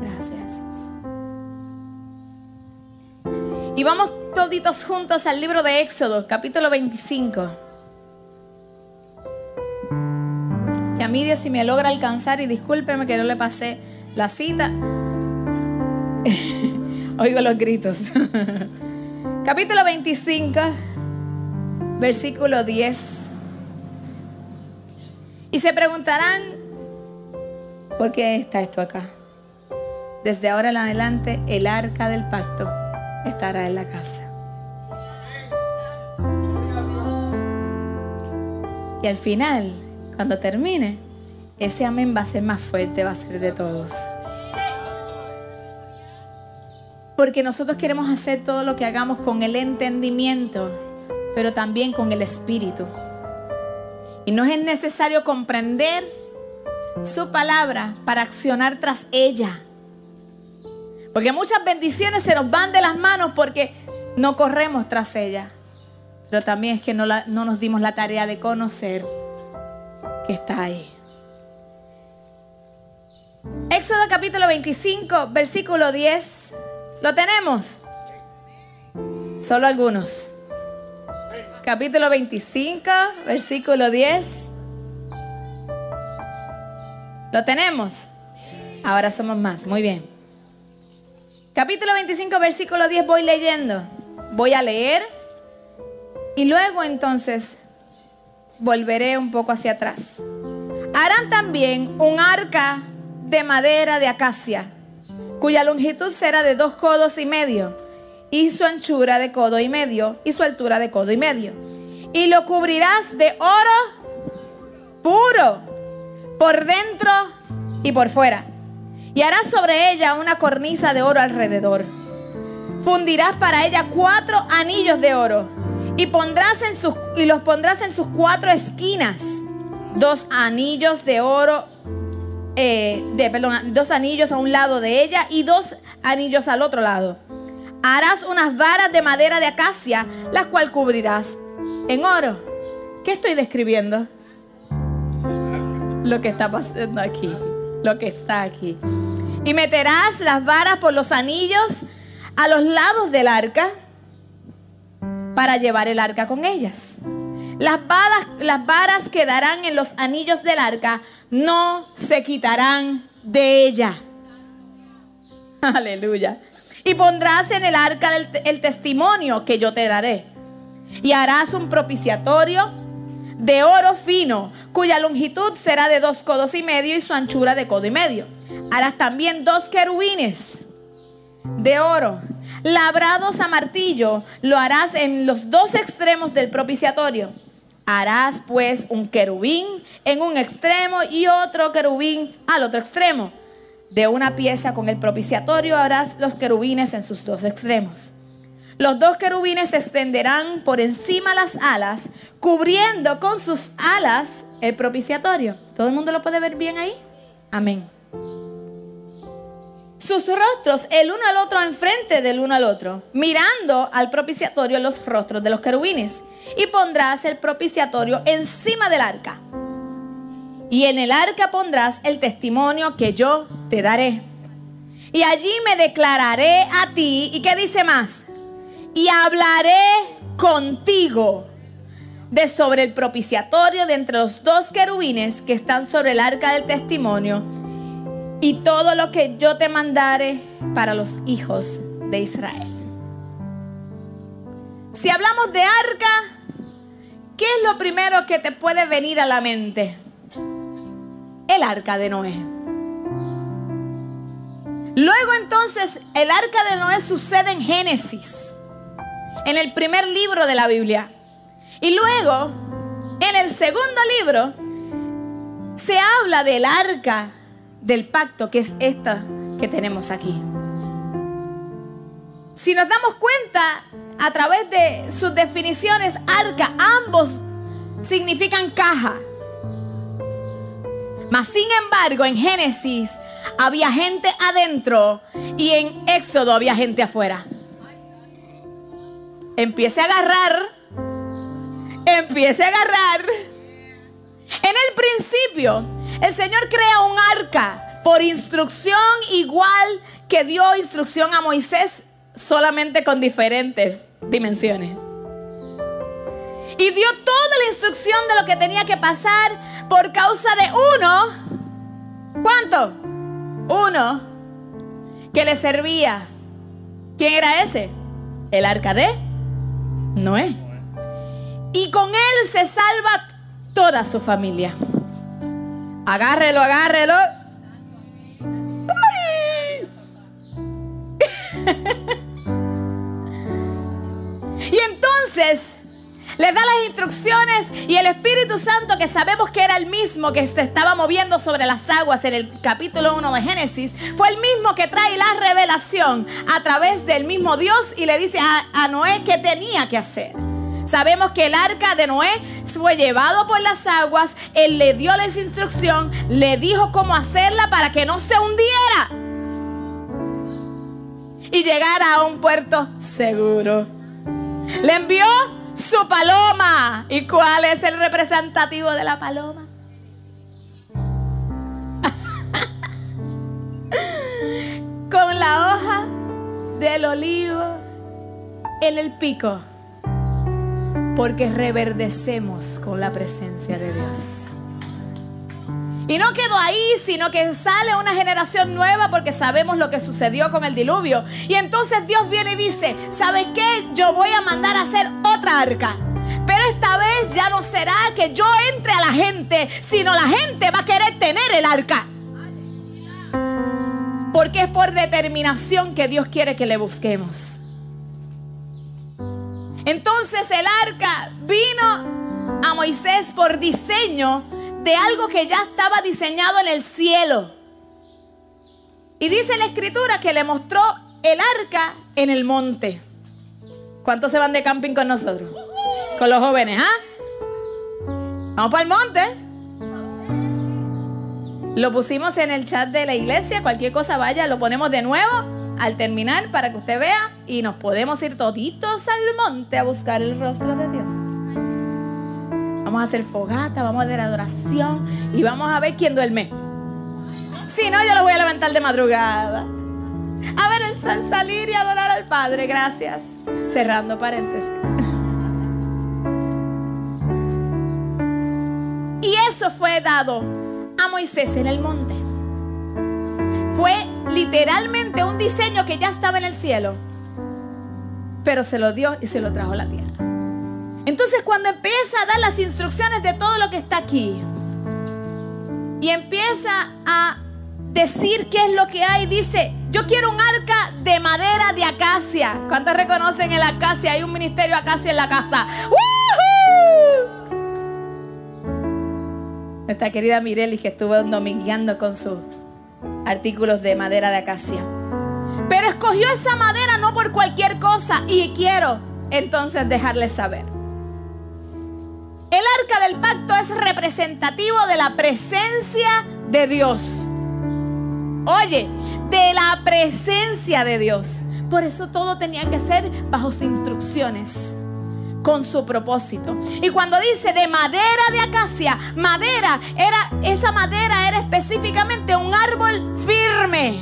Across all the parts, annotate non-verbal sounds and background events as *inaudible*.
Gracias, Jesús. Y vamos toditos juntos al libro de Éxodo, capítulo 25. Que a mí Dios si me logra alcanzar y discúlpeme que no le pasé la cita. *laughs* Oigo los gritos. *laughs* capítulo 25, versículo 10. Y se preguntarán, ¿por qué está esto acá? Desde ahora en adelante, el arca del pacto estará en la casa. Y al final, cuando termine, ese amén va a ser más fuerte, va a ser de todos. Porque nosotros queremos hacer todo lo que hagamos con el entendimiento, pero también con el espíritu. Y no es necesario comprender su palabra para accionar tras ella. Porque muchas bendiciones se nos van de las manos porque no corremos tras ella. Pero también es que no, no nos dimos la tarea de conocer que está ahí. Éxodo capítulo 25, versículo 10. ¿Lo tenemos? Solo algunos. Capítulo 25, versículo 10. ¿Lo tenemos? Ahora somos más. Muy bien. Capítulo 25, versículo 10 voy leyendo. Voy a leer y luego entonces volveré un poco hacia atrás. Harán también un arca de madera de acacia, cuya longitud será de dos codos y medio, y su anchura de codo y medio, y su altura de codo y medio. Y lo cubrirás de oro puro, por dentro y por fuera. Y harás sobre ella una cornisa de oro alrededor. Fundirás para ella cuatro anillos de oro y, pondrás en sus, y los pondrás en sus cuatro esquinas. Dos anillos de oro eh, de, perdón, dos anillos a un lado de ella y dos anillos al otro lado. Harás unas varas de madera de acacia, las cuales cubrirás en oro. ¿Qué estoy describiendo? Lo que está pasando aquí, lo que está aquí. Y meterás las varas por los anillos a los lados del arca para llevar el arca con ellas. Las varas, las varas quedarán en los anillos del arca no se quitarán de ella. *laughs* Aleluya. Y pondrás en el arca el testimonio que yo te daré. Y harás un propiciatorio de oro fino, cuya longitud será de dos codos y medio y su anchura de codo y medio. Harás también dos querubines de oro, labrados a martillo, lo harás en los dos extremos del propiciatorio Harás pues un querubín en un extremo y otro querubín al otro extremo. De una pieza con el propiciatorio harás los querubines en sus dos extremos. Los dos querubines se extenderán por encima las alas, cubriendo con sus alas el propiciatorio. ¿Todo el mundo lo puede ver bien ahí? Amén. Sus rostros el uno al otro enfrente del uno al otro, mirando al propiciatorio los rostros de los querubines y pondrás el propiciatorio encima del arca. Y en el arca pondrás el testimonio que yo te daré. Y allí me declararé a ti. ¿Y qué dice más? Y hablaré contigo de sobre el propiciatorio de entre los dos querubines que están sobre el arca del testimonio y todo lo que yo te mandare para los hijos de Israel. Si hablamos de arca, ¿Qué es lo primero que te puede venir a la mente? El arca de Noé. Luego entonces el arca de Noé sucede en Génesis, en el primer libro de la Biblia. Y luego, en el segundo libro, se habla del arca del pacto, que es esta que tenemos aquí. Si nos damos cuenta, a través de sus definiciones, arca, ambos significan caja. Mas sin embargo, en Génesis había gente adentro y en Éxodo había gente afuera. Empiece a agarrar, empiece a agarrar. En el principio, el Señor crea un arca por instrucción igual que dio instrucción a Moisés, solamente con diferentes dimensiones. Y dio toda la instrucción de lo que tenía que pasar por causa de uno. ¿Cuánto? Uno que le servía. ¿Quién era ese? El arca de Noé. Y con él se salva toda su familia. Agárrelo, agárrelo. *laughs* y entonces le da las instrucciones y el Espíritu Santo, que sabemos que era el mismo que se estaba moviendo sobre las aguas en el capítulo 1 de Génesis, fue el mismo que trae la revelación a través del mismo Dios y le dice a, a Noé qué tenía que hacer. Sabemos que el arca de Noé fue llevado por las aguas, él le dio la instrucción, le dijo cómo hacerla para que no se hundiera y llegara a un puerto seguro. Le envió su paloma. ¿Y cuál es el representativo de la paloma? *laughs* Con la hoja del olivo en el pico porque reverdecemos con la presencia de Dios. Y no quedó ahí, sino que sale una generación nueva porque sabemos lo que sucedió con el diluvio. Y entonces Dios viene y dice, ¿sabes qué? Yo voy a mandar a hacer otra arca. Pero esta vez ya no será que yo entre a la gente, sino la gente va a querer tener el arca. Porque es por determinación que Dios quiere que le busquemos. Entonces el arca vino a Moisés por diseño de algo que ya estaba diseñado en el cielo. Y dice la escritura que le mostró el arca en el monte. ¿Cuántos se van de camping con nosotros? Con los jóvenes, ¿ah? Vamos para el monte. Lo pusimos en el chat de la iglesia. Cualquier cosa vaya, lo ponemos de nuevo al terminar para que usted vea y nos podemos ir toditos al monte a buscar el rostro de Dios. Vamos a hacer fogata, vamos a hacer adoración y vamos a ver quién duerme. Si no, yo lo voy a levantar de madrugada. A ver el salir y adorar al Padre. Gracias. Cerrando paréntesis. Y eso fue dado a Moisés en el monte. Fue literalmente un diseño que ya estaba en el cielo, pero se lo dio y se lo trajo a la tierra. Entonces cuando empieza a dar las instrucciones de todo lo que está aquí y empieza a decir qué es lo que hay, dice, yo quiero un arca de madera de acacia. ¿Cuántos reconocen el acacia? Hay un ministerio acacia en la casa. Nuestra querida Mireli que estuvo domingueando con sus artículos de madera de acacia. Pero escogió esa madera no por cualquier cosa y quiero entonces dejarles saber. El arca del pacto es representativo de la presencia de Dios. Oye, de la presencia de Dios. Por eso todo tenía que ser bajo sus instrucciones con su propósito. Y cuando dice de madera de acacia, madera era esa madera era específicamente un árbol firme.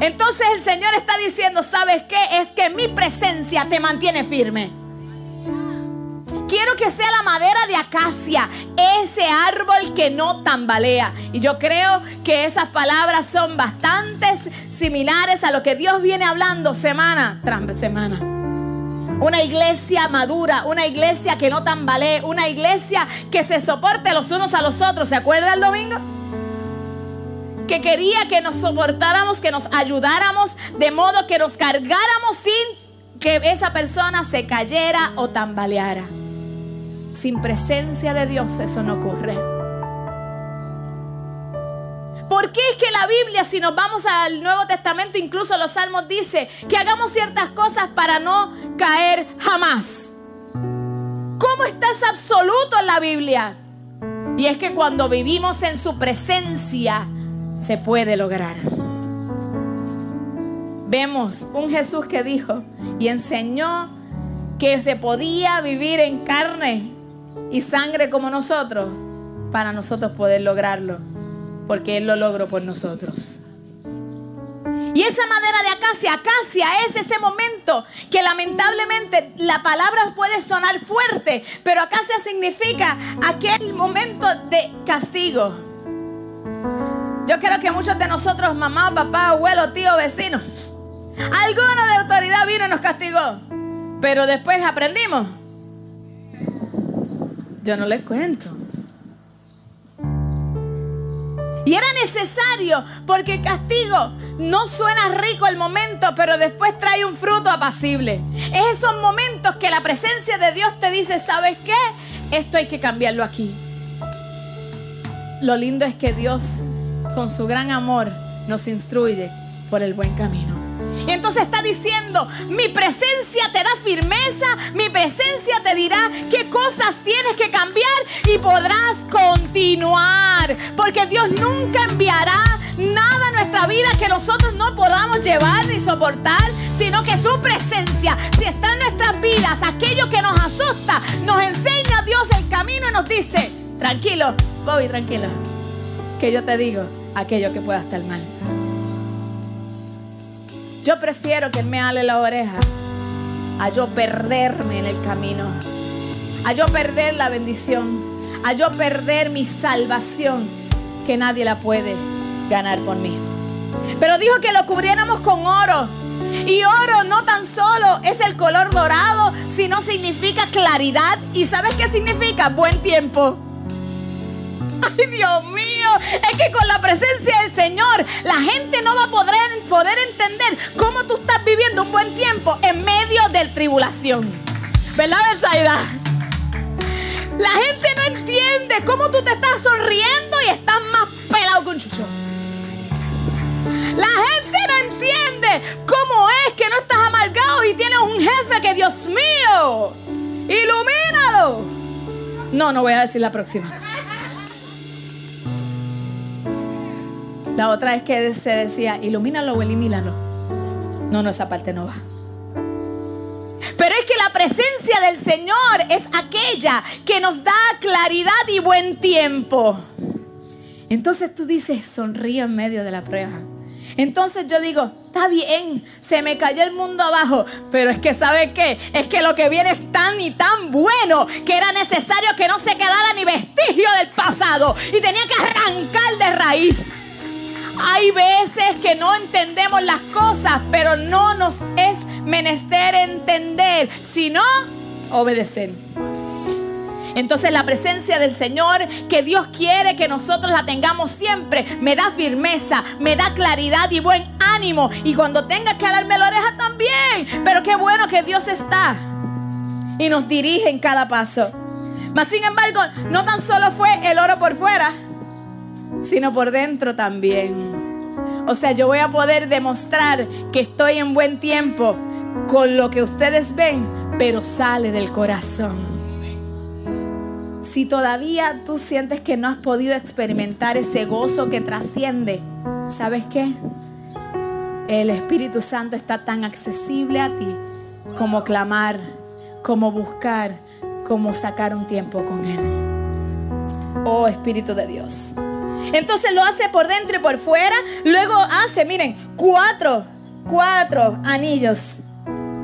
Entonces el Señor está diciendo, ¿sabes qué? Es que mi presencia te mantiene firme. Quiero que sea la madera de acacia, ese árbol que no tambalea. Y yo creo que esas palabras son bastante similares a lo que Dios viene hablando semana tras semana. Una iglesia madura, una iglesia que no tambalee, una iglesia que se soporte los unos a los otros. ¿Se acuerda el domingo? Que quería que nos soportáramos, que nos ayudáramos, de modo que nos cargáramos sin que esa persona se cayera o tambaleara. Sin presencia de Dios eso no ocurre. ¿Por qué es que la Biblia, si nos vamos al Nuevo Testamento, incluso los Salmos dice que hagamos ciertas cosas para no caer jamás? ¿Cómo está ese absoluto en la Biblia? Y es que cuando vivimos en su presencia, se puede lograr. Vemos un Jesús que dijo y enseñó que se podía vivir en carne y sangre como nosotros para nosotros poder lograrlo. porque Él lo logró por nosotros. Y esa madera de acacia, acacia es ese momento que lamentablemente la palabra puede sonar fuerte, pero acacia significa aquel momento de castigo. Yo creo que muchos de nosotros, mamá, papá, abuelo, tío, vecino, *laughs* alguno de autoridad vino y nos castigó, pero después aprendimos. Yo no les cuento. Y era necesario porque el castigo no suena rico el momento, pero después trae un fruto apacible. Es esos momentos que la presencia de Dios te dice, ¿sabes qué? Esto hay que cambiarlo aquí. Lo lindo es que Dios, con su gran amor, nos instruye por el buen camino. Y entonces está diciendo, mi presencia te da firmeza, mi presencia te dirá qué cosas tienes que cambiar y podrás continuar. Porque Dios nunca enviará nada a nuestra vida que nosotros no podamos llevar ni soportar, sino que su presencia, si está en nuestras vidas, aquello que nos asusta, nos enseña Dios el camino y nos dice, tranquilo, Bobby, tranquilo, que yo te digo aquello que pueda estar mal. Yo prefiero que Él me ale la oreja a yo perderme en el camino, a yo perder la bendición, a yo perder mi salvación, que nadie la puede ganar por mí. Pero dijo que lo cubriéramos con oro. Y oro no tan solo es el color dorado, sino significa claridad. ¿Y sabes qué significa? Buen tiempo. *laughs* Ay, Dios mío, es que con la presencia del Señor la gente no va a poder, entender cómo tú estás viviendo un buen tiempo en medio de tribulación. ¿Verdad, Betsaida? La gente no entiende cómo tú te estás sonriendo y estás más pelado que un chucho. La gente no entiende cómo es que no estás amargado y tienes un jefe que, Dios mío, ilumínalo. No, no voy a decir la próxima. La otra es que se decía, ilumínalo o elimínalo. No, no, esa parte no va. Pero es que la presencia del Señor es aquella que nos da claridad y buen tiempo. Entonces tú dices, sonrío en medio de la prueba. Entonces yo digo, está bien, se me cayó el mundo abajo, pero es que ¿sabe qué? Es que lo que viene es tan y tan bueno que era necesario que no se quedara ni vestigio del pasado y tenía que arrancar de raíz. Hay veces que no entendemos las cosas, pero no nos es menester entender, sino obedecer. Entonces la presencia del Señor, que Dios quiere que nosotros la tengamos siempre, me da firmeza, me da claridad y buen ánimo. Y cuando tenga que darme la oreja también. Pero qué bueno que Dios está y nos dirige en cada paso. Mas sin embargo, no tan solo fue el oro por fuera, sino por dentro también. O sea, yo voy a poder demostrar que estoy en buen tiempo con lo que ustedes ven, pero sale del corazón. Si todavía tú sientes que no has podido experimentar ese gozo que trasciende, ¿sabes qué? El Espíritu Santo está tan accesible a ti como clamar, como buscar, como sacar un tiempo con Él. Oh Espíritu de Dios. Entonces lo hace por dentro y por fuera. Luego hace, miren, cuatro, cuatro anillos.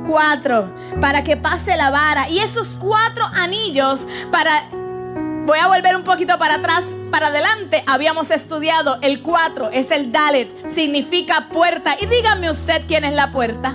Cuatro, para que pase la vara. Y esos cuatro anillos para voy a volver un poquito para atrás, para adelante. Habíamos estudiado el 4, es el Dalet, significa puerta. Y dígame usted quién es la puerta.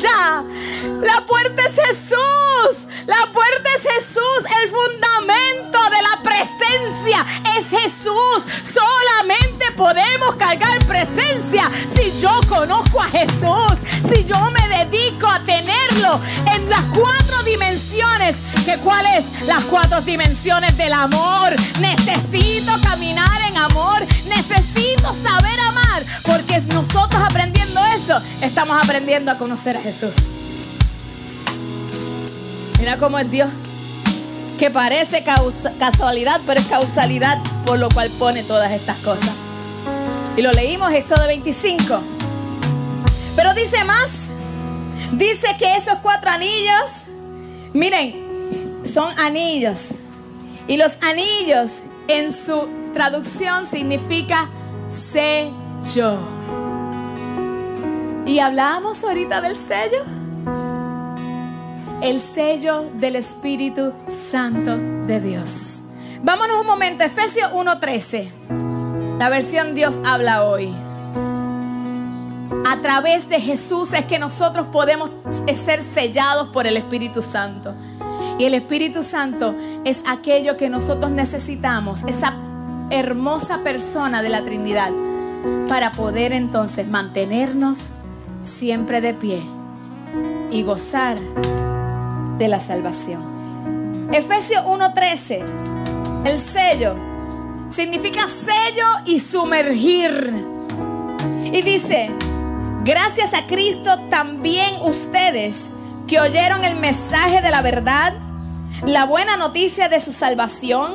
La puerta es Jesús. La puerta es Jesús. El fundamento de la presencia es Jesús. Solamente podemos cargar presencia si yo conozco a Jesús. Si yo me dedico a tenerlo en las cuatro dimensiones. ¿Que ¿Cuáles? Las cuatro dimensiones del amor. Necesito caminar en amor. Necesito saber amar. Porque nosotros aprendiendo eso, estamos aprendiendo a conocer a Jesús. Mira cómo es Dios. Que parece casualidad, pero es causalidad por lo cual pone todas estas cosas. Y lo leímos Éxodo 25. Pero dice más. Dice que esos cuatro anillos, miren, son anillos. Y los anillos en su traducción significa sello. Y hablábamos ahorita del sello. El sello del Espíritu Santo de Dios. Vámonos un momento, Efesios 1:13. La versión Dios habla hoy. A través de Jesús es que nosotros podemos ser sellados por el Espíritu Santo. Y el Espíritu Santo es aquello que nosotros necesitamos, esa hermosa persona de la Trinidad, para poder entonces mantenernos siempre de pie y gozar de la salvación. Efesios 1:13, el sello, significa sello y sumergir. Y dice, gracias a Cristo también ustedes que oyeron el mensaje de la verdad, la buena noticia de su salvación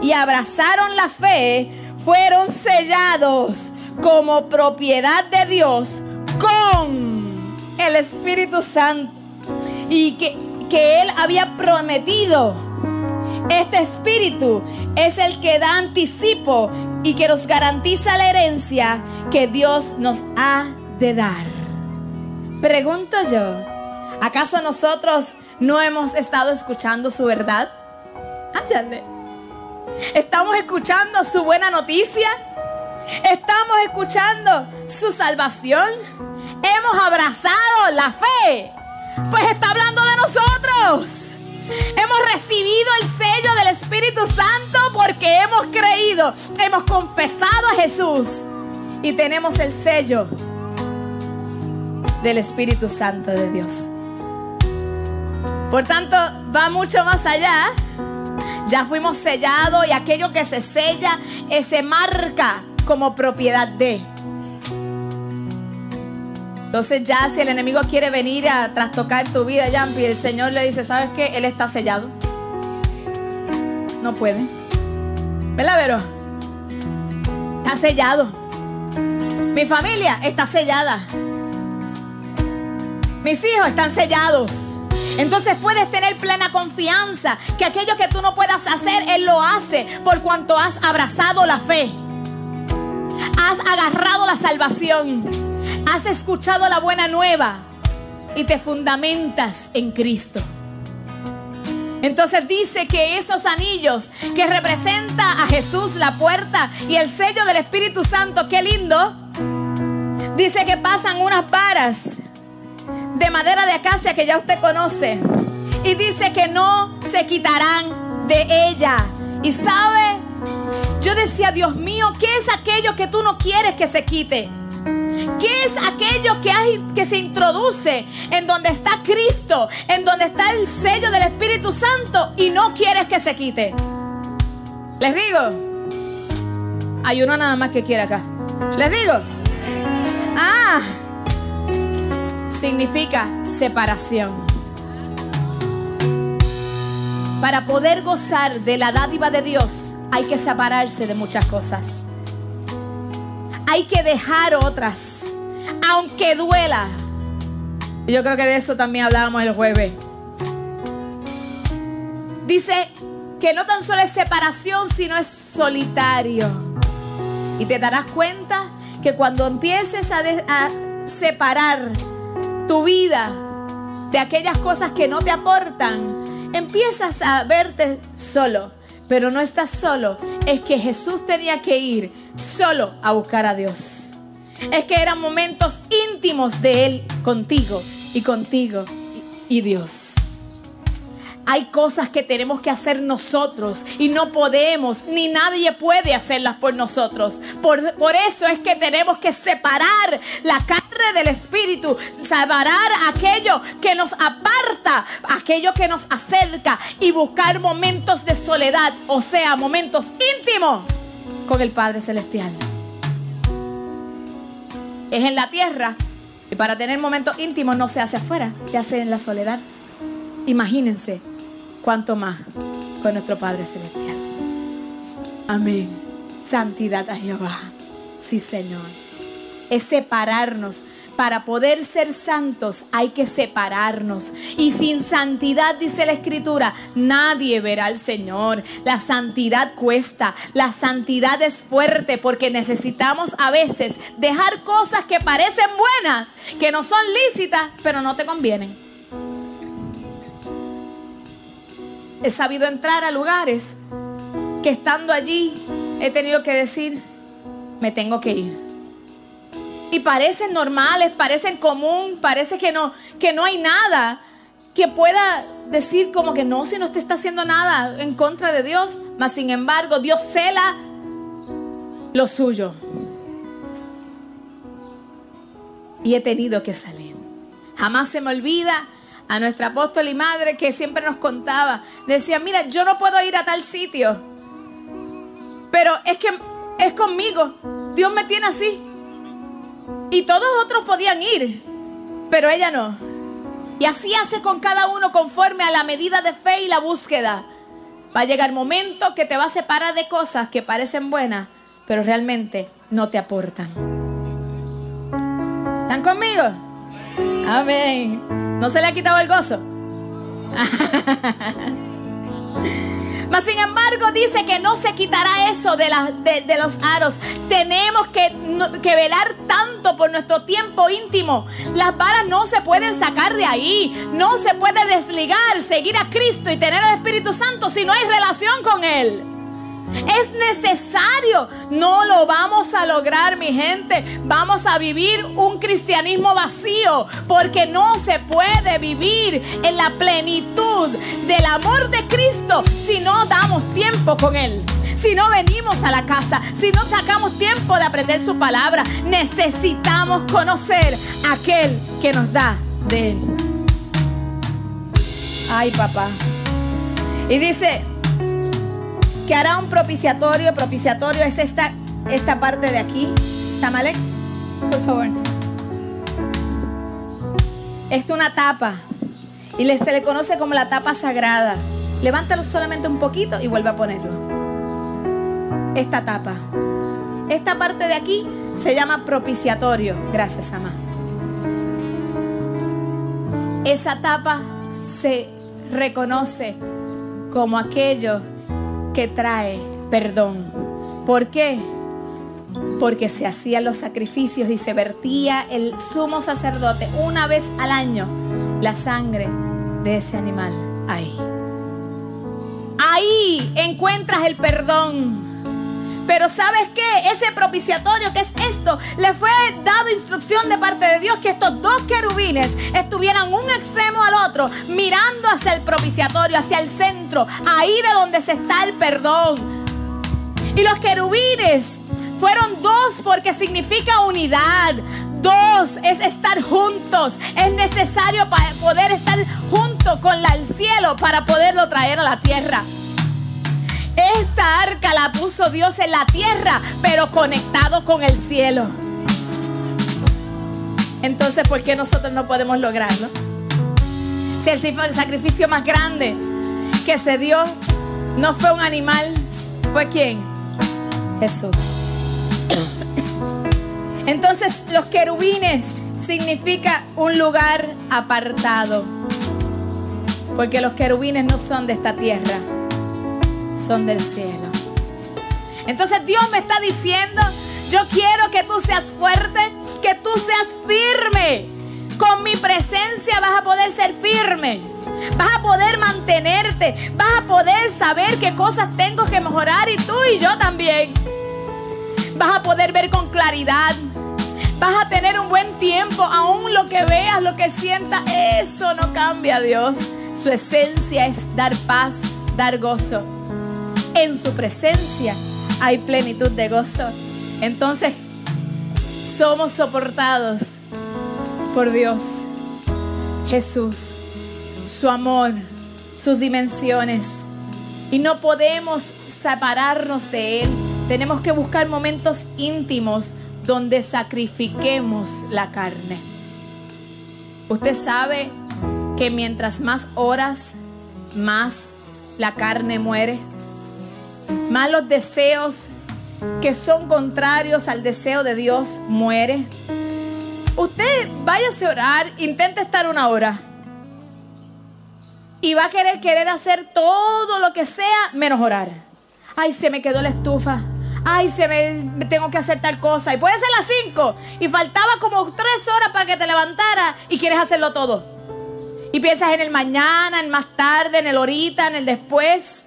y abrazaron la fe, fueron sellados como propiedad de Dios con el Espíritu Santo y que, que Él había prometido. Este Espíritu es el que da anticipo y que nos garantiza la herencia que Dios nos ha de dar. Pregunto yo, ¿acaso nosotros no hemos estado escuchando su verdad? ¿Estamos escuchando su buena noticia? ¿Estamos escuchando su salvación? ¿Hemos abrazado la fe? Pues está hablando de nosotros. Hemos recibido el sello del Espíritu Santo porque hemos creído, hemos confesado a Jesús y tenemos el sello del Espíritu Santo de Dios. Por tanto, va mucho más allá. Ya fuimos sellados y aquello que se sella, se marca como propiedad de. Entonces ya si el enemigo quiere venir a trastocar tu vida, Yampi, el Señor le dice, ¿sabes qué? Él está sellado. No puede. ¿Verdad, Vero? Está sellado. Mi familia está sellada. Mis hijos están sellados. Entonces puedes tener plena confianza que aquello que tú no puedas hacer, Él lo hace por cuanto has abrazado la fe has agarrado la salvación, has escuchado la buena nueva y te fundamentas en Cristo. Entonces dice que esos anillos que representa a Jesús, la puerta y el sello del Espíritu Santo, qué lindo. Dice que pasan unas varas de madera de acacia que ya usted conoce. Y dice que no se quitarán de ella. Y sabe, yo decía, Dios mío, ¿qué es aquello que tú no quieres que se quite? ¿Qué es aquello que, hay, que se introduce en donde está Cristo, en donde está el sello del Espíritu Santo y no quieres que se quite? Les digo, hay uno nada más que quiere acá. Les digo, ah, significa separación. Para poder gozar de la dádiva de Dios, hay que separarse de muchas cosas. Hay que dejar otras, aunque duela. Yo creo que de eso también hablábamos el jueves. Dice que no tan solo es separación, sino es solitario. Y te darás cuenta que cuando empieces a, a separar tu vida de aquellas cosas que no te aportan, empiezas a verte solo pero no estás solo. Es que Jesús tenía que ir solo a buscar a Dios. Es que eran momentos íntimos de Él contigo y contigo y, Dios. Hay cosas que tenemos que hacer nosotros y no podemos, ni nadie puede hacerlas por nosotros. Por, por, eso es que tenemos que separar la carne del espíritu, separar aquello que nos aparta, aquello que nos acerca y buscar momentos de soledad, o sea, momentos íntimos con el Padre Celestial. Es en la tierra y para tener momentos íntimos no se hace afuera, se hace en la soledad. Imagínense cuanto más con nuestro Padre Celestial. Amén. Santidad a Jehová. Sí, Señor. Es separarnos para poder ser santos hay que separarnos. Y sin santidad, dice la escritura, nadie verá al Señor. La santidad cuesta, la santidad es fuerte porque necesitamos a veces dejar cosas que parecen buenas, que no son lícitas, pero no te convienen. He sabido entrar a lugares que estando allí he tenido que decir, me tengo que ir. Y parecen normales, parecen común, parece que no, que no hay nada que pueda decir como que no, si no te está haciendo nada en contra de Dios. Mas sin embargo, Dios cela lo suyo. Y he tenido que salir. Jamás se me olvida a nuestra apóstol y madre que siempre nos contaba. Decía, mira, yo no puedo ir a tal sitio. Pero es que es conmigo. Dios me tiene así. Y todos otros podían ir, pero ella no. Y así hace con cada uno conforme a la medida de fe y la búsqueda. Va a llegar el momento que te va a separar de cosas que parecen buenas, pero realmente no te aportan. ¿Están conmigo? Amén. ¿No se le ha quitado el gozo? *laughs* Mas sin embargo dice que no se quitará eso de, de, los aros. Tenemos que, que, velar tanto por nuestro tiempo íntimo. Las varas no se pueden sacar de ahí. No se puede desligar, seguir a Cristo y tener al Espíritu Santo si no hay relación con Él. Es necesario. No lo vamos a lograr, mi gente. Vamos a vivir un cristianismo vacío porque no se puede vivir en la plenitud del amor de Cristo si no damos tiempo con Él. Si no venimos a la casa, si no sacamos tiempo de aprender su palabra, necesitamos conocer a aquel que nos da de Él. Ay, papá. Y dice, que hará un propiciatorio. Propiciatorio es esta, esta parte de aquí. Samalek, por favor. Es una tapa y se le conoce como la tapa sagrada. Levántalo solamente un poquito y vuelve a ponerlo. Esta tapa. Esta parte de aquí se llama propiciatorio. Gracias, Ama. Esa tapa se reconoce como aquello que trae perdón. ¿Por qué? Porque se hacían los sacrificios y se vertía el sumo sacerdote una vez al año la sangre de ese animal ahí. Ahí encuentras el perdón. Pero ¿sabes qué? Ese propiciatorio que es esto, le fue dado instrucción de parte de Dios que estos dos querubines estuvieran un extremo al otro, mirando hacia el propiciatorio, hacia el centro, ahí de donde se está el perdón. Y los querubines fueron dos porque significa unidad. Dos es estar juntos. Es necesario para poder estar junto con el cielo para poderlo traer a la tierra. Esta arca la puso Dios en la tierra, pero conectado con el cielo. Entonces, ¿por qué nosotros no podemos lograrlo? Si el sacrificio más grande que se dio no fue un animal, ¿fue quién? Jesús. Entonces, los querubines significa un lugar apartado. Porque los querubines no son de esta tierra son del cielo. Entonces Dios me está diciendo, yo quiero que tú seas fuerte, que tú seas firme. Con mi presencia vas a poder ser firme. Vas a poder mantenerte. Vas a poder saber qué cosas tengo que mejorar y tú y yo también. Vas a poder ver con claridad. Vas a tener un buen tiempo. Aún lo que veas, lo que sientas, eso no cambia Dios. Su esencia es dar paz, dar gozo en su presencia hay plenitud de gozo. Entonces, somos soportados por Dios, Jesús, su amor, sus dimensiones. Y no podemos separarnos de Él. Tenemos que buscar momentos íntimos donde sacrifiquemos la carne. Usted sabe que mientras más horas, más la carne muere malos deseos que son contrarios al deseo de Dios muere. Usted váyase a orar, intente estar una hora. Y va a querer querer hacer todo lo que sea menos orar. Ay, se me quedó la estufa. Ay, se me tengo que hacer tal cosa. Y puede ser las 5. Y faltaba como tres horas para que te levantara y quieres hacerlo todo. Y piensas en el mañana, en más tarde, en el ahorita, en el después.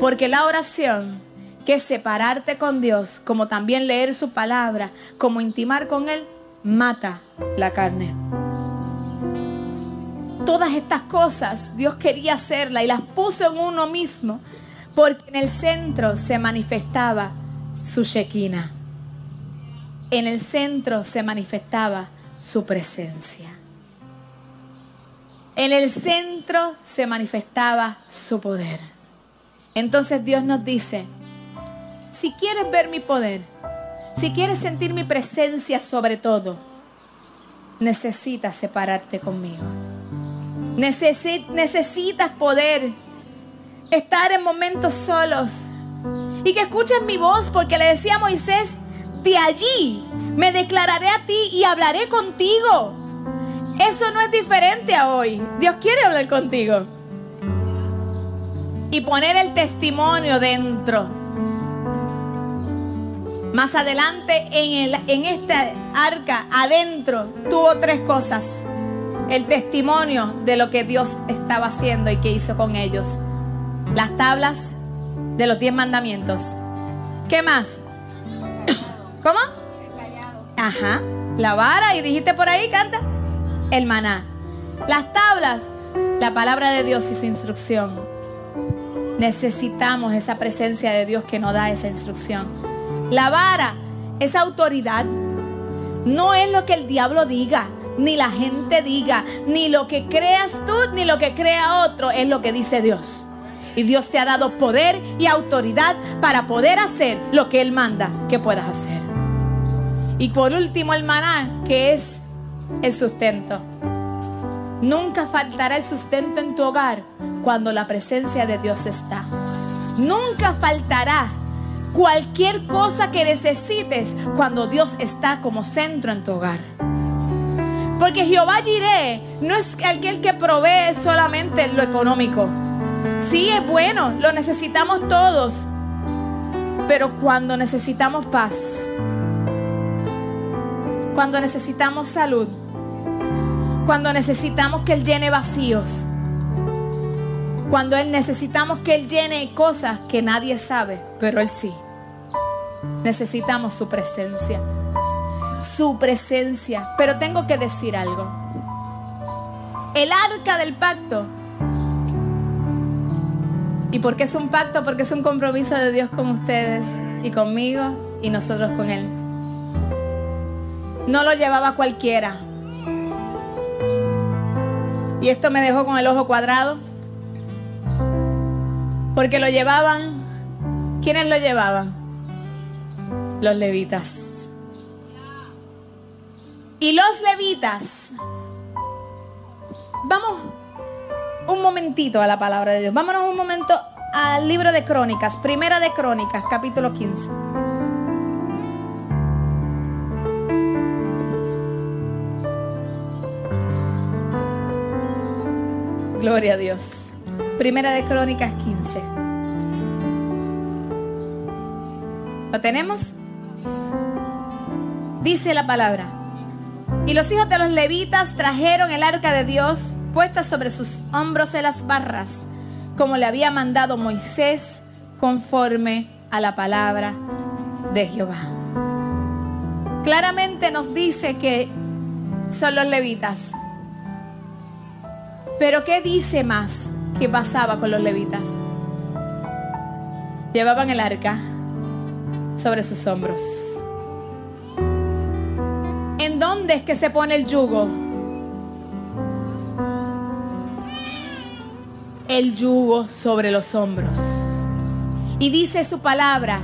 Porque la oración, que es separarte con Dios, como también leer su palabra, como intimar con Él, mata la carne. Todas estas cosas Dios quería hacerlas y las puso en uno mismo, porque en el centro se manifestaba su Shekinah. En el centro se manifestaba su presencia. En el centro se manifestaba su poder. Entonces Dios nos dice, si quieres ver mi poder, si quieres sentir mi presencia sobre todo, necesitas separarte conmigo. necesitas poder estar en momentos solos y que escuches mi voz, porque le decía a Moisés, de allí me declararé a ti y hablaré contigo. Eso no es diferente a hoy. Dios quiere hablar contigo. Y poner el testimonio dentro más adelante en, el, en esta arca, adentro, tuvo tres cosas. El testimonio de lo que Dios estaba haciendo y que hizo con ellos. Las tablas de los diez mandamientos. ¿Qué más? *coughs* ¿Cómo? Ajá. La vara y dijiste por ahí, canta. El maná. Las tablas, la palabra de Dios y su instrucción. Necesitamos esa presencia de Dios que nos da esa instrucción. La vara, esa autoridad, no es lo que el diablo diga, ni la gente diga, ni lo que creas tú, ni lo que crea otro, es lo que dice Dios. Y Dios te ha dado poder y autoridad para poder hacer lo que Él manda que puedas hacer. Y por último el maná, que es el sustento. Nunca faltará el sustento en tu hogar cuando la presencia de Dios está. Nunca faltará cualquier cosa que necesites cuando Dios está como centro en tu hogar. Porque Jehová Jireh no es aquel que provee solamente lo económico. Sí, es bueno, lo necesitamos todos. Pero cuando necesitamos paz, cuando necesitamos salud, cuando necesitamos que Él llene vacíos, cuando Él necesitamos que Él llene cosas que nadie sabe, pero Él sí. Necesitamos su presencia. Su presencia. Pero tengo que decir algo. El arca del pacto. ¿Y por qué es un pacto? Porque es un compromiso de Dios con ustedes y conmigo y nosotros con Él. No lo llevaba cualquiera. Y esto me dejó con el ojo cuadrado. Porque lo llevaban. ¿Quiénes lo llevaban? los levitas. Y los levitas, vamos un momentito a la palabra de Dios. Vámonos un momento al libro de Crónicas, primera de Crónicas, capítulo 15. Gloria a Dios. Primera de Crónicas 15. ¿Lo tenemos? Dice la palabra. Y los hijos de los levitas trajeron el arca de Dios puesta sobre sus hombros en las barras, como le había mandado Moisés, conforme a la palabra de Jehová. Claramente nos dice que son los levitas. Pero ¿qué dice más que pasaba con los levitas? Llevaban el arca sobre sus hombros. ¿En dónde es que se pone el yugo? El yugo sobre los hombros. Y dice su palabra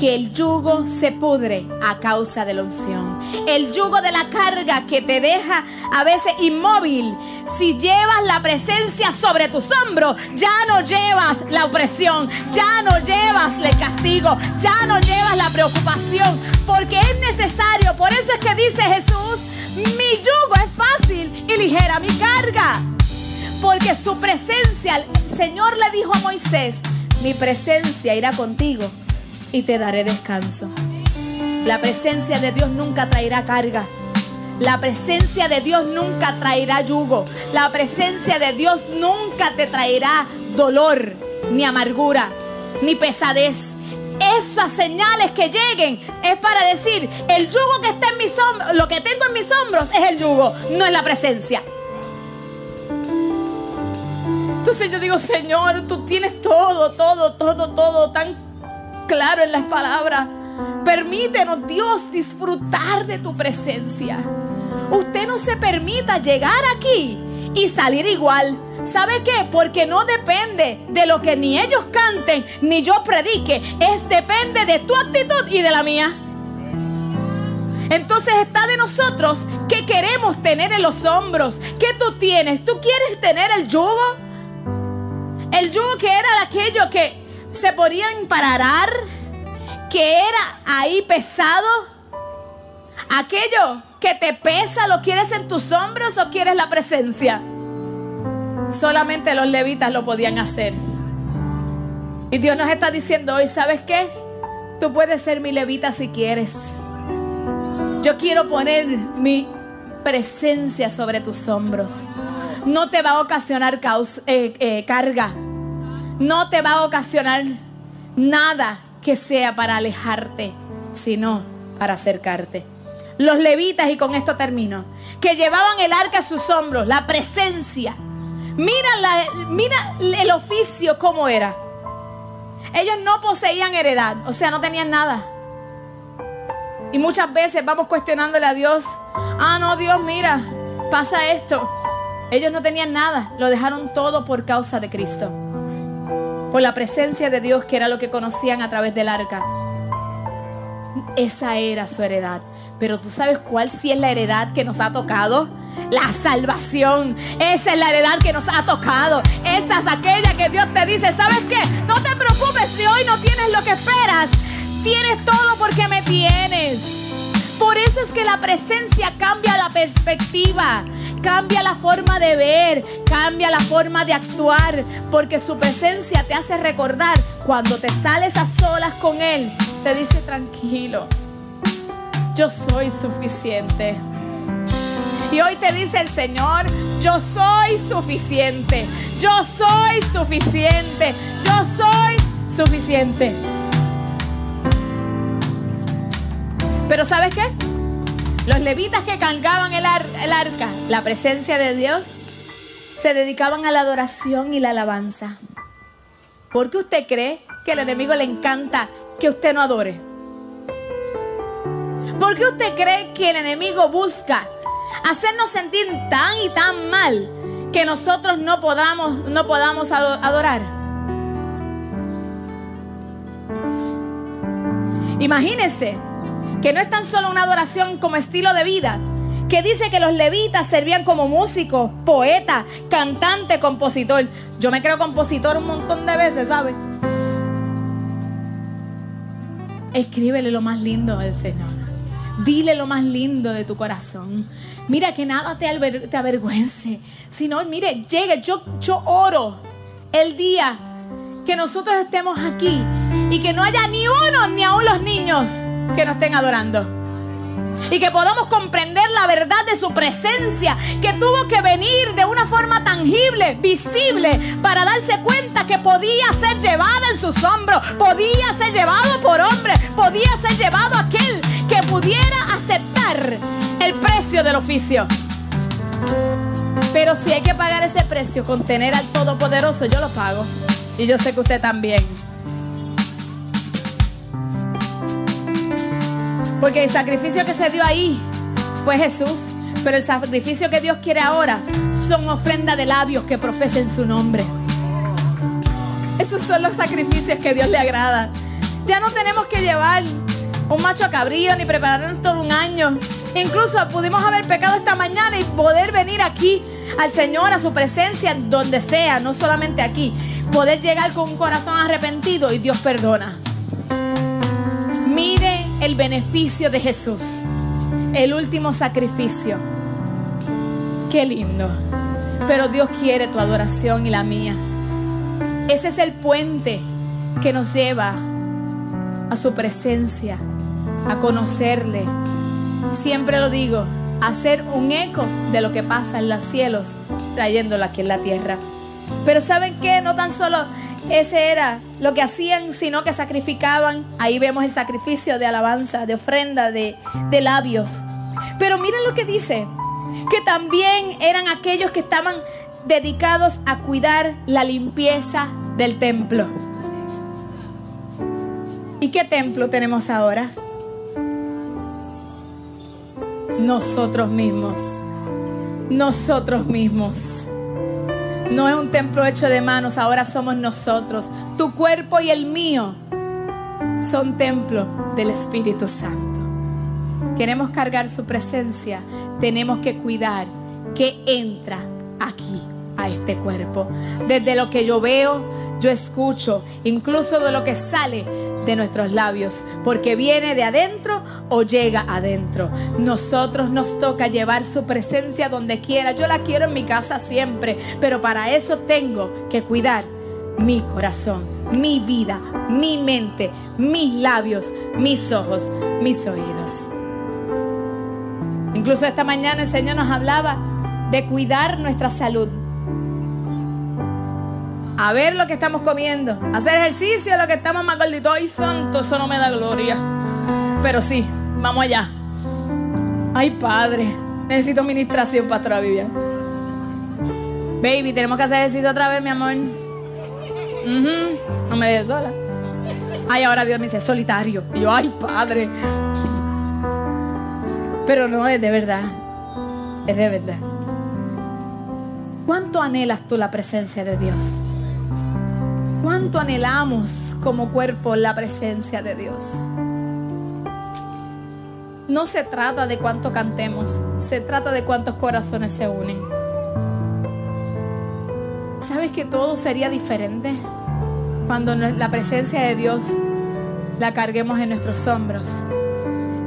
que el yugo se pudre a causa de la unción. El yugo de la carga que te deja a veces inmóvil. Si llevas la presencia sobre tus hombros, ya no llevas la opresión, ya no llevas el castigo, ya no llevas la preocupación, porque es necesario. Por eso es que dice Jesús, mi yugo es fácil y ligera mi carga. Porque su presencia, el Señor le dijo a Moisés, mi presencia irá contigo y te daré descanso. La presencia de Dios nunca traerá carga. La presencia de Dios nunca traerá yugo. La presencia de Dios nunca te traerá dolor, ni amargura, ni pesadez. Esas señales que lleguen es para decir, el yugo que está en mis hombros, lo que tengo en mis hombros es el yugo, no es la presencia. Entonces yo digo, Señor, tú tienes todo, todo, todo, todo tan claro en las palabras. Permítenos, Dios, disfrutar de tu presencia. Usted no se permita llegar aquí y salir igual. ¿Sabe qué? Porque no depende de lo que ni ellos canten ni yo predique. Es depende de tu actitud y de la mía. Entonces está de nosotros que queremos tener en los hombros. ¿Qué tú tienes? ¿Tú quieres tener el yugo? El yugo que era aquello que se podía emparar, que era ahí pesado. Aquello que te pesa, ¿lo quieres en tus hombros o quieres la presencia? Solamente los levitas lo podían hacer. Y Dios nos está diciendo hoy, ¿sabes qué? Tú puedes ser mi levita si quieres. Yo quiero poner mi presencia sobre tus hombros. No te va a ocasionar eh, eh, carga. No te va a ocasionar nada que sea para alejarte, sino para acercarte. Los levitas, y con esto termino, que llevaban el arca a sus hombros, la presencia. Mira, mira el oficio cómo era. Ellos no poseían heredad, o sea, no tenían nada. Y muchas veces vamos cuestionándole a Dios, ah, no, Dios, mira, pasa esto. Ellos no tenían nada, lo dejaron todo por causa de Cristo. Por la presencia de Dios, que era lo que conocían a través del arca. Esa era su heredad. Pero tú sabes cuál sí es la heredad que nos ha tocado. La salvación. Esa es la heredad que nos ha tocado. Esa es aquella que Dios te dice, ¿sabes qué? No te preocupes si hoy no tienes lo que esperas. Tienes todo porque me tienes. Por eso es que la presencia cambia la perspectiva, cambia la forma de ver, cambia la forma de actuar, porque su presencia te hace recordar cuando te sales a solas con Él, te dice tranquilo, yo soy suficiente. Y hoy te dice el Señor, yo soy suficiente, yo soy suficiente, yo soy suficiente. Pero ¿sabes qué? Los levitas que cargaban el, arca, la presencia de Dios, se dedicaban a la adoración y la alabanza. ¿Por qué usted cree que al enemigo le encanta que usted no adore? ¿Por qué usted cree que el enemigo busca hacernos sentir tan y tan mal que nosotros no podamos, no podamos adorar? Imagínese que no es tan solo una adoración como estilo de vida, que dice que los levitas servían como músicos, poeta, cantante, compositor. Yo me creo compositor un montón de veces, ¿sabes? Escríbele lo más lindo del Señor. Dile lo más lindo de tu corazón. Mira que nada te, avergüence. Sino, mire, llegue. Yo, yo oro el día que nosotros estemos aquí y que no haya ni uno, ni aún los niños que nos estén adorando. Y que podamos comprender la verdad de su presencia, que tuvo que venir de una forma tangible, visible, para darse cuenta que podía ser llevada en sus hombros, podía ser llevado por hombre, podía ser llevado aquel que pudiera aceptar el precio del oficio. Pero si hay que pagar ese precio con tener al Todopoderoso, yo lo pago. Y yo sé que usted también. Porque el sacrificio que se dio ahí fue Jesús. Pero el sacrificio que Dios quiere ahora son ofrendas de labios que profesen su nombre. Esos son los sacrificios que Dios le agrada. Ya no tenemos que llevar un macho cabrío ni prepararnos todo un año. Incluso pudimos haber pecado esta mañana y poder venir aquí al Señor, a su presencia, donde sea, no solamente aquí. Poder llegar con un corazón arrepentido y Dios perdona. Mire el beneficio de Jesús, el último sacrificio. Qué lindo. Pero Dios quiere tu adoración y la mía. Ese es el puente que nos lleva a su presencia, a conocerle. Siempre lo digo, hacer un eco de lo que pasa en los cielos, trayéndolo aquí en la tierra. Pero ¿saben qué? No tan solo ese era lo que hacían, sino que sacrificaban. Ahí vemos el sacrificio de alabanza, de ofrenda, de, de labios. Pero miren lo que dice, que también eran aquellos que estaban dedicados a cuidar la limpieza del templo. ¿Y qué templo tenemos ahora? Nosotros mismos. Nosotros mismos. No es un templo hecho de manos, ahora somos nosotros. Tu cuerpo y el mío son templo del Espíritu Santo. Queremos cargar su presencia, tenemos que cuidar que entra aquí a este cuerpo. Desde lo que yo veo, yo escucho, incluso de lo que sale de nuestros labios, porque viene de adentro o llega adentro. Nosotros nos toca llevar su presencia donde quiera. Yo la quiero en mi casa siempre, pero para eso tengo que cuidar mi corazón, mi vida, mi mente, mis labios, mis ojos, mis oídos. Incluso esta mañana el Señor nos hablaba de cuidar nuestra salud a ver lo que estamos comiendo, hacer ejercicio, lo que estamos más gorditos. Ay, santo, eso no me da gloria. Pero sí, vamos allá. Ay, padre, necesito administración, pastora Vivian. Baby, tenemos que hacer ejercicio otra vez, mi amor. No me dejes sola. Ay, ahora Dios me dice solitario. Y yo, ay, padre. Pero no es de verdad. Es de verdad. ¿Cuánto anhelas tú la presencia de Dios? ¿Cuánto anhelamos como cuerpo la presencia de Dios? No se trata de cuánto cantemos, se trata de cuántos corazones se unen. ¿Sabes que todo sería diferente cuando la presencia de Dios la carguemos en nuestros hombros?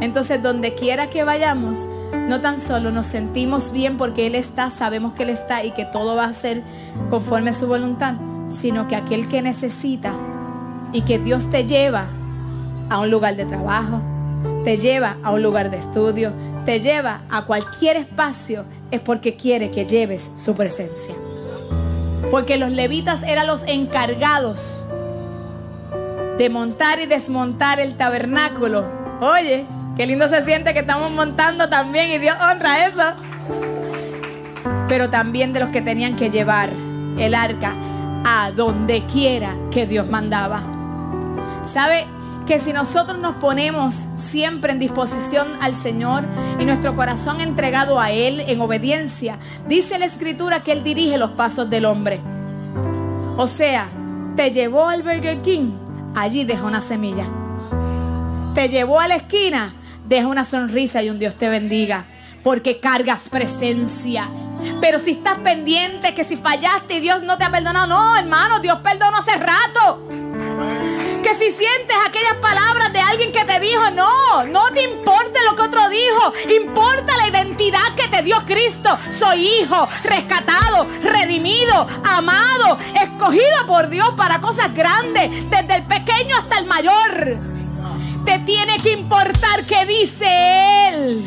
Entonces, donde quiera que vayamos, no tan solo nos sentimos bien porque Él está, sabemos que Él está y que todo va a ser conforme a su voluntad, sino que aquel que necesita y que Dios te lleva a un lugar de trabajo, te lleva a un lugar de estudio, te lleva a cualquier espacio, es porque quiere que lleves su presencia. Porque los levitas eran los encargados de montar y desmontar el tabernáculo. Oye, qué lindo se siente que estamos montando también y Dios honra eso. Pero también de los que tenían que llevar el arca a donde quiera que Dios mandaba. ¿Sabe? Que si nosotros nos ponemos siempre en disposición al Señor y nuestro corazón entregado a Él en obediencia, dice la Escritura que Él dirige los pasos del hombre. O sea, te llevó al Burger King, allí deja una semilla. Te llevó a la esquina, deja una sonrisa y un Dios te bendiga, porque cargas presencia pero si estás pendiente que si fallaste y Dios no te ha perdonado, no, hermano, Dios perdonó hace rato. Si sientes aquellas palabras de alguien que te dijo, no, no te importe lo que otro dijo, importa la identidad que te dio Cristo. Soy hijo, rescatado, redimido, amado, escogido por Dios para cosas grandes, desde el pequeño hasta el mayor. Te tiene que importar qué dice Él.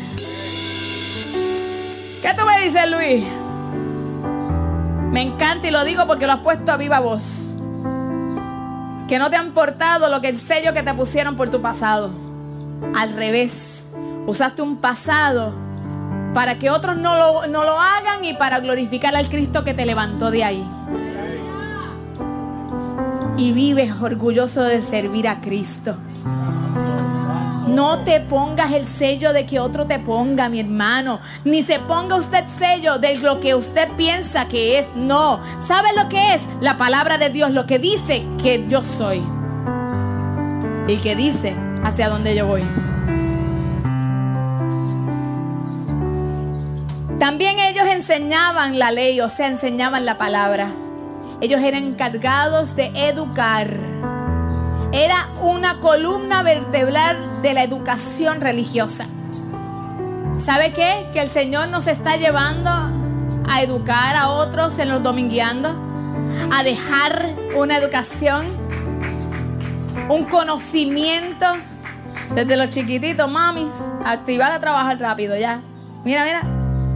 ¿Qué tú me dices, Luis? Me encanta y lo digo porque lo has puesto a viva voz. Que no te han portado lo que el sello que te pusieron por tu pasado. Al revés, usaste un pasado para que otros no lo, no lo hagan y para glorificar al Cristo que te levantó de ahí. Y vives orgulloso de servir a Cristo. No te pongas el sello de que otro te ponga, mi hermano. Ni se ponga usted sello de lo que usted piensa que es. No. ¿Sabe lo que es? La palabra de Dios, lo que dice que yo soy. y que dice hacia dónde yo voy. También ellos enseñaban la ley, o sea, enseñaban la palabra. Ellos eran encargados de educar. Era una columna vertebral de la educación religiosa. ¿Sabe qué? Que el Señor nos está llevando a educar a otros en los domingueando, a dejar una educación, un conocimiento desde los chiquititos, mamis, activar a trabajar rápido ya. Mira, mira.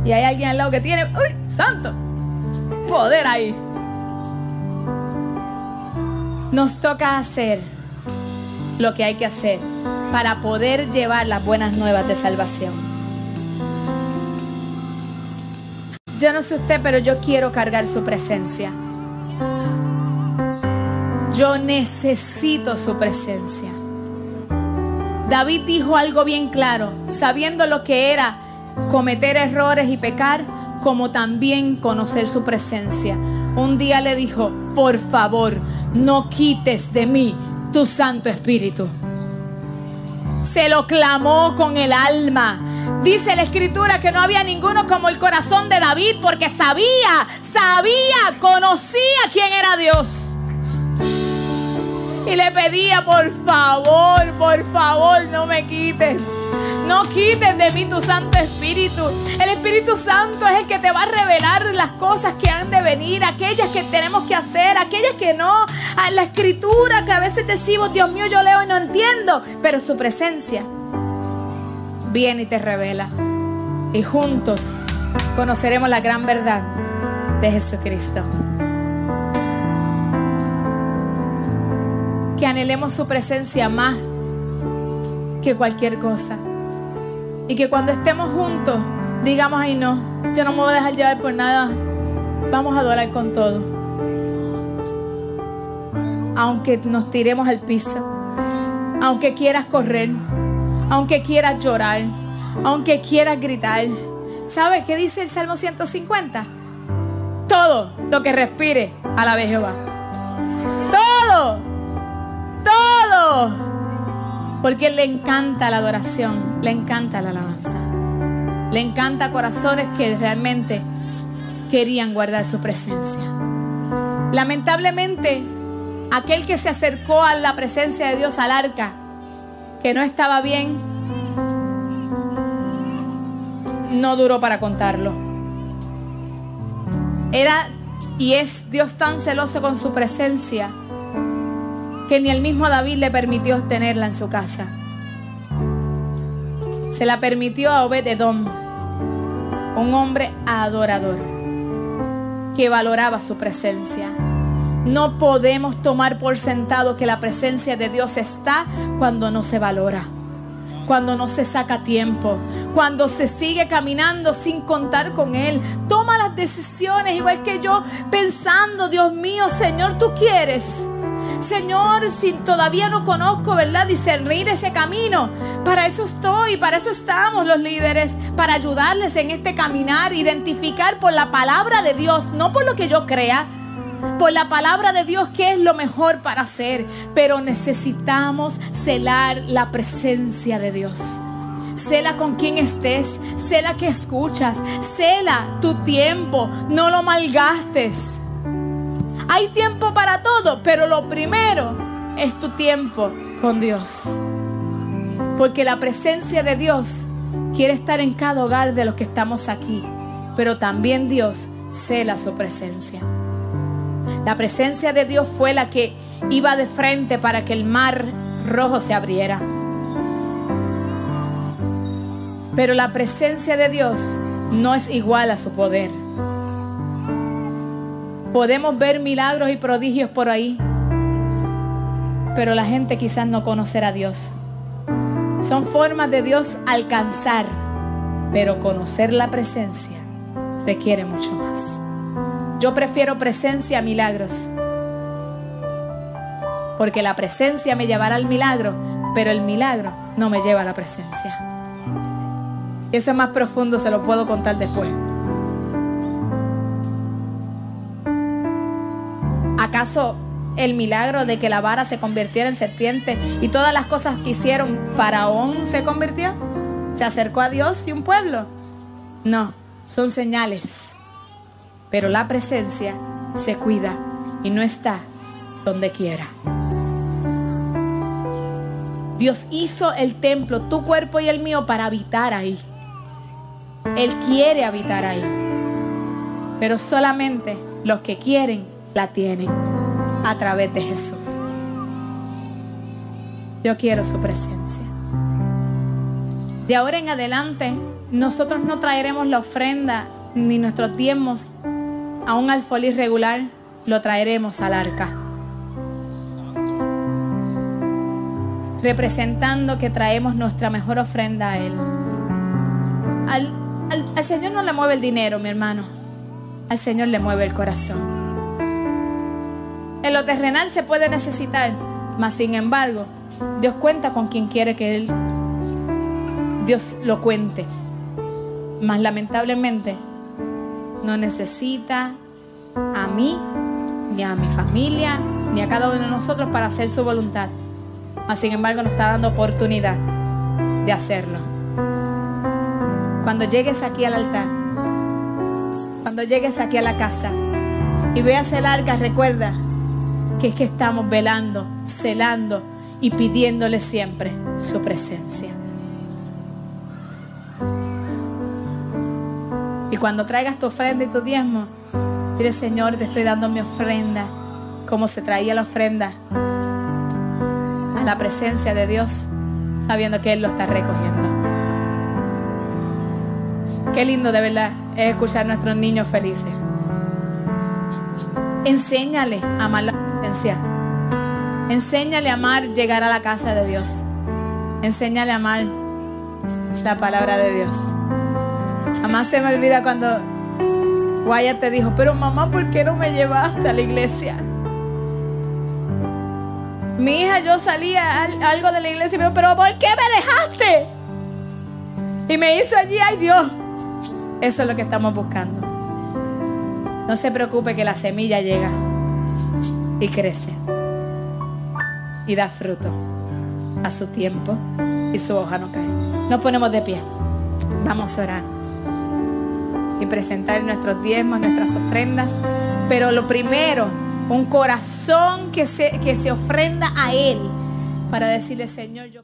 Y hay alguien al lado que tiene, ¡uy, santo! Poder ahí. Nos toca hacer lo que hay que hacer para poder llevar las buenas nuevas de salvación. Yo no sé usted, pero yo quiero cargar su presencia. Yo necesito su presencia. David dijo algo bien claro, sabiendo lo que era cometer errores y pecar, como también conocer su presencia. Un día le dijo, por favor, no quites de mí tu Santo Espíritu. Se lo clamó con el alma. Dice la escritura que no había ninguno como el corazón de David porque sabía, sabía, conocía quién era Dios. Y le pedía, por favor, por favor, no me quites. No quites de mí tu Santo Espíritu. El Espíritu Santo es el que te va a revelar las cosas que han de venir, aquellas que tenemos que hacer, aquellas que no. A la escritura que a veces decimos, Dios mío, yo leo y no entiendo. Pero su presencia viene y te revela. Y juntos conoceremos la gran verdad de Jesucristo. Que anhelemos su presencia más que cualquier cosa. Y que cuando estemos juntos digamos, ay no, yo no me voy a dejar llevar por nada. Vamos a adorar con todo. Aunque nos tiremos al piso, aunque quieras correr, aunque quieras llorar, aunque quieras gritar. ¿Sabes qué dice el Salmo 150? Todo lo que respire, a la vez Jehová. Todo, todo porque le encanta la adoración, le encanta la alabanza. Le encanta corazones que realmente querían guardar su presencia. Lamentablemente, aquel que se acercó a la presencia de Dios al arca, que no estaba bien, no duró para contarlo. Era y es Dios tan celoso con su presencia que ni el mismo David le permitió tenerla en su casa. Se la permitió a Obed-Edom, un hombre adorador que valoraba su presencia. No podemos tomar por sentado que la presencia de Dios está cuando no se valora, cuando no se saca tiempo, cuando se sigue caminando sin contar con Él. Toma las decisiones igual que yo pensando, Dios mío, Señor, tú quieres Señor, si todavía no conozco, ¿verdad? Discernir ese camino. Para eso estoy, para eso estamos los líderes, para ayudarles en este caminar, identificar por la palabra de Dios, no por lo que yo crea, por la palabra de Dios qué es lo mejor para hacer. Pero necesitamos celar la presencia de Dios. Cela con quien estés, cela que escuchas, cela tu tiempo, no lo malgastes. Hay tiempo para todo, pero lo primero es tu tiempo con Dios. Porque la presencia de Dios quiere estar en cada hogar de los que estamos aquí. Pero también Dios cela su presencia. La presencia de Dios fue la que iba de frente para que el mar rojo se abriera. Pero la presencia de Dios no es igual a su poder. Podemos ver milagros y prodigios por ahí, pero la gente quizás no conocerá a Dios. Son formas de Dios alcanzar, pero conocer la presencia requiere mucho más. Yo prefiero presencia a milagros, porque la presencia me llevará al milagro, pero el milagro no me lleva a la presencia. Eso es más profundo, se lo puedo contar después. ¿Acaso el milagro de que la vara se convirtiera en serpiente y todas las cosas que hicieron, Faraón se convirtió? ¿Se acercó a Dios y un pueblo? No, son señales. Pero la presencia se cuida y no está donde quiera. Dios hizo el templo, tu cuerpo y el mío, para habitar ahí. Él quiere habitar ahí. Pero solamente los que quieren la tienen a través de Jesús. Yo quiero su presencia. De ahora en adelante, nosotros no traeremos la ofrenda ni nuestros diezmos a un alfolí irregular, lo traeremos al arca. Representando que traemos nuestra mejor ofrenda a Él. Al, al Señor no le mueve el dinero, mi hermano. Al Señor le mueve el corazón. En lo terrenal se puede necesitar, mas sin embargo, Dios cuenta con quien quiere que Él, Dios lo cuente. Mas lamentablemente no necesita a mí, ni a mi familia, ni a cada uno de nosotros para hacer su voluntad. Mas sin embargo nos está dando oportunidad de hacerlo. Cuando llegues aquí al altar, cuando llegues aquí a la casa y veas el arca, recuerda que es que estamos velando, celando y pidiéndole siempre su presencia. Y cuando traigas tu ofrenda y tu diezmo, dile Señor, te estoy dando mi ofrenda, como se traía la ofrenda a la presencia de Dios, sabiendo que Él lo está recogiendo. Qué lindo de verdad es escuchar a nuestros niños felices. Enséñale a amar Enséñale a amar llegar a la casa de Dios. Enséñale a amar la palabra de Dios. Jamás se me olvida cuando Guaya te dijo, pero mamá, ¿por qué no me llevaste a la iglesia? Mi hija, yo salía algo de la iglesia y me dijo, pero ¿por qué me dejaste? Y me hizo allí, ay Dios. Eso es lo que estamos buscando. No se preocupe que la semilla llega y crece y da fruto a su tiempo y su hoja no cae. Nos ponemos de pie. Vamos a orar y presentar nuestros diezmos, nuestras ofrendas. Pero lo primero, un corazón que se, que se ofrenda a Él para decirle, Señor, yo